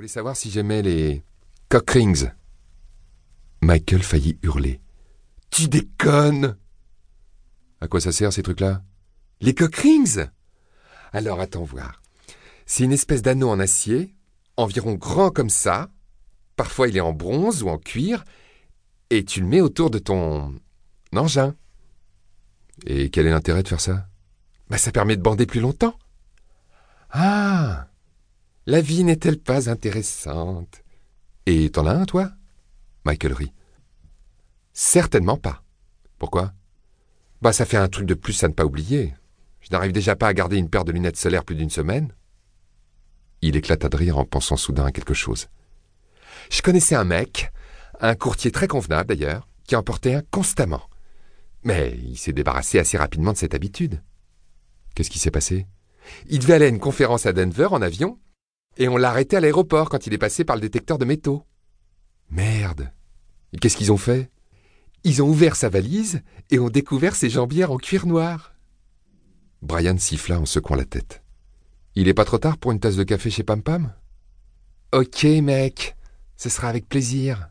voulais savoir si j'aimais les cock rings. Michael faillit hurler. Tu déconnes À quoi ça sert ces trucs-là? Les cock rings Alors attends voir. C'est une espèce d'anneau en acier, environ grand comme ça. Parfois il est en bronze ou en cuir, et tu le mets autour de ton engin. Et quel est l'intérêt de faire ça? Bah ça permet de bander plus longtemps. Ah La vie n'est-elle pas intéressante? Et t'en as un, toi? Michael rit. Certainement pas. Pourquoi? Bah ça fait un truc de plus à ne pas oublier. Je n'arrive déjà pas à garder une paire de lunettes solaires plus d'une semaine. Il éclata de rire en pensant soudain à quelque chose. Je connaissais un mec, un courtier très convenable d'ailleurs, qui en portait un constamment. Mais il s'est débarrassé assez rapidement de cette habitude. Qu'est-ce qui s'est passé? Il devait aller à une conférence à Denver en avion, et on l'a arrêté à l'aéroport quand il est passé par le détecteur de métaux. Merde qu'est-ce qu'ils ont fait? Ils ont ouvert sa valise et ont découvert ses jambières en cuir noir. Brian siffla en secouant la tête. Il est pas trop tard pour une tasse de café chez Pam Pam? Ok, mec, ce sera avec plaisir.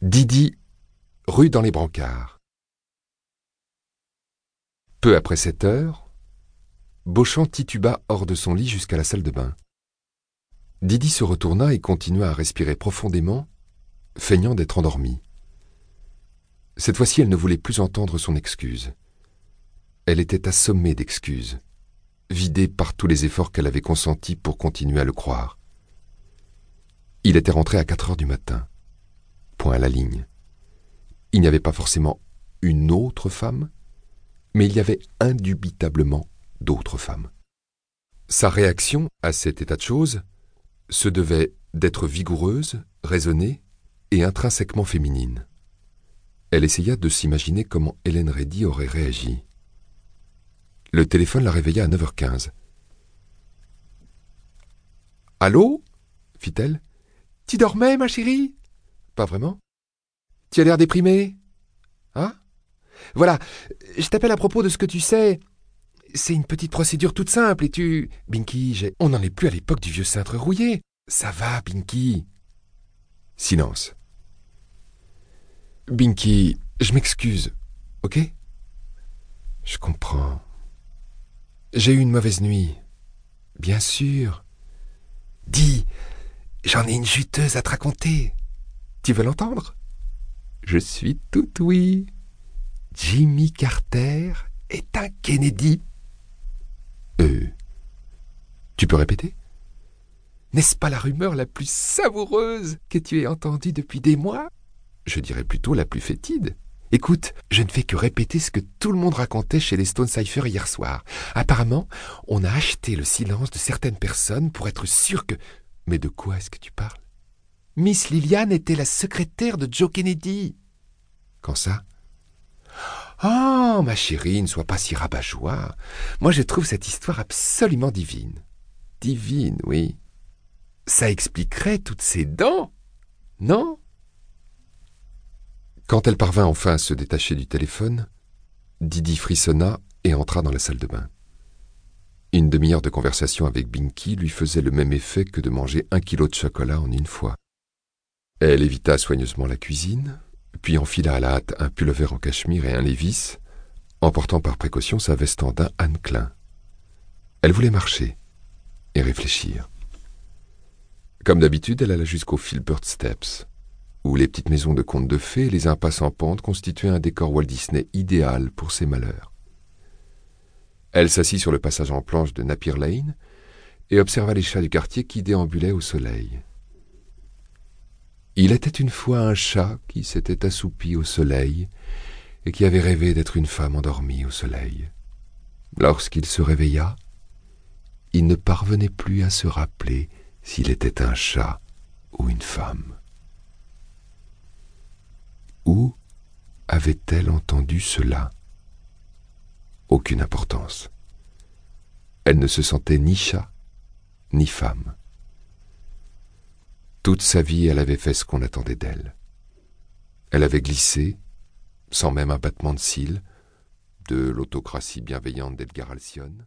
Didi, rue dans les brancards. Peu après sept heures, Beauchamp tituba hors de son lit jusqu'à la salle de bain. Didi se retourna et continua à respirer profondément, feignant d'être endormie. Cette fois-ci, elle ne voulait plus entendre son excuse. Elle était assommée d'excuses, vidée par tous les efforts qu'elle avait consentis pour continuer à le croire. Il était rentré à quatre heures du matin point à la ligne. Il n'y avait pas forcément une autre femme, mais il y avait indubitablement d'autres femmes. Sa réaction à cet état de choses se devait d'être vigoureuse, raisonnée et intrinsèquement féminine. Elle essaya de s'imaginer comment Hélène Reddy aurait réagi. Le téléphone la réveilla à 9h15. Allô? fit-elle. Tu dormais, ma chérie? Pas vraiment Tu as l'air déprimé Hein? Voilà, je t'appelle à propos de ce que tu sais. C'est une petite procédure toute simple et tu. Binky, on n'en est plus à l'époque du vieux cintre rouillé. Ça va, Binky. Silence. Binky, je m'excuse, ok? Je comprends. J'ai eu une mauvaise nuit. Bien sûr. Dis, j'en ai une juteuse à te raconter. Tu veux l'entendre? Je suis tout oui. Jimmy Carter est un Kennedy. Euh. Tu peux répéter? N'est-ce pas la rumeur la plus savoureuse que tu aies entendue depuis des mois? Je dirais plutôt la plus fétide. Écoute, je ne fais que répéter ce que tout le monde racontait chez les Stone Cipher hier soir. Apparemment, on a acheté le silence de certaines personnes pour être sûr que. Mais de quoi est-ce que tu parles? Miss Liliane était la secrétaire de Joe Kennedy. Quand ça? Ma chérie, ne sois pas si rabat-joie. Moi, je trouve cette histoire absolument divine. Divine, oui. Ça expliquerait toutes ces dents, non? Quand elle parvint enfin à se détacher du téléphone, Didi frissonna et entra dans la salle de bain. Une demi-heure de conversation avec Binky lui faisait le même effet que de manger un kilo de chocolat en une fois. Elle évita soigneusement la cuisine, puis enfila à la hâte un pullover en cachemire et un lévis, emportant par précaution sa veste en daim Anne. Elle voulait marcher et réfléchir. Comme d'habitude, elle alla jusqu'aux Filbert Steps, où les petites maisons de contes de fées et les impasses en pente constituaient un décor Walt Disney idéal pour ses malheurs. Elle s'assit sur le passage en planche de Napier Lane et observa les chats du quartier qui déambulaient au soleil. Il était une fois un chat qui s'était assoupi au soleil et qui avait rêvé d'être une femme endormie au soleil. Lorsqu'il se réveilla, il ne parvenait plus à se rappeler s'il était un chat ou une femme. Où avait-elle entendu cela? Aucune importance. Elle ne se sentait ni chat ni femme. Toute sa vie, elle avait fait ce qu'on attendait d'elle. Elle avait glissé, sans même un battement de cils, de l'autocratie bienveillante d'Edgar Alcyone,